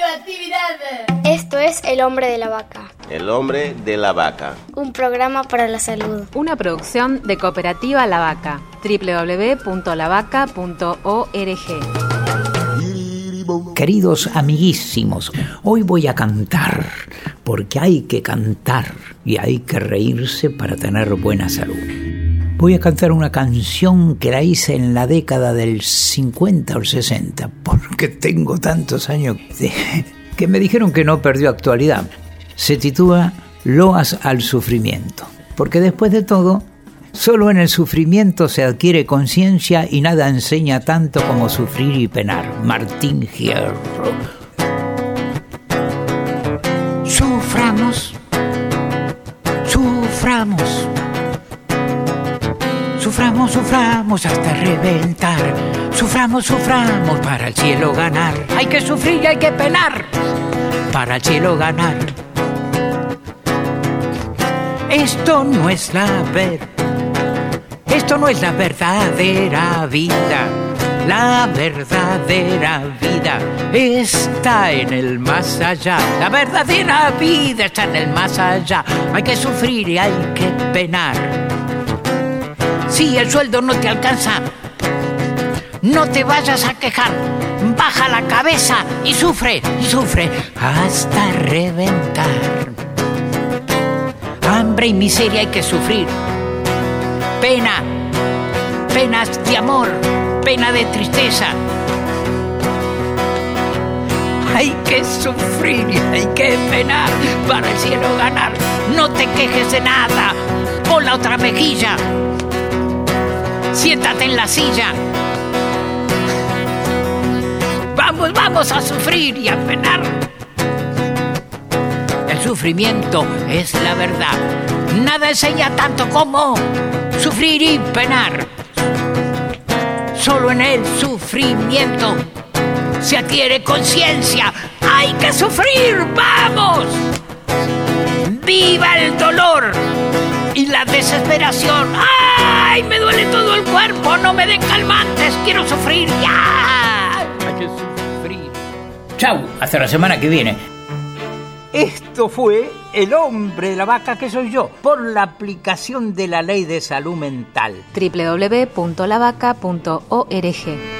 Radioactividad. Esto es El Hombre de la Vaca. El hombre de la vaca. Un programa para la salud. Una producción de Cooperativa La Vaca. www.lavaca.org. Queridos amiguísimos, hoy voy a cantar, porque hay que cantar y hay que reírse para tener buena salud. Voy a cantar una canción que la hice en la década del 50 o 60, porque tengo tantos años que me dijeron que no perdió actualidad. Se titula Loas al sufrimiento, porque después de todo, solo en el sufrimiento se adquiere conciencia y nada enseña tanto como sufrir y penar. Martín Hierro. Suframos, suframos hasta reventar. Suframos, suframos para el cielo ganar. Hay que sufrir y hay que penar para el cielo ganar. Esto no es la ver, esto no es la verdadera vida. La verdadera vida está en el más allá. La verdadera vida está en el más allá. Hay que sufrir y hay que penar. Si el sueldo no te alcanza, no te vayas a quejar. Baja la cabeza y sufre, y sufre hasta reventar. Hambre y miseria hay que sufrir. Pena, penas de amor, pena de tristeza. Hay que sufrir y hay que penar para el cielo ganar. No te quejes de nada, pon la otra mejilla. Siéntate en la silla. Vamos, vamos a sufrir y a penar. El sufrimiento es la verdad. Nada enseña tanto como sufrir y penar. Solo en el sufrimiento se adquiere conciencia. Hay que sufrir, vamos. Viva el dolor y la desesperación. ¡Ay! No me den calmantes, quiero sufrir ya. Hay que sufrir. Chau, hasta la semana que viene. Esto fue El hombre de la vaca que soy yo, por la aplicación de la ley de salud mental. www.lavaca.org.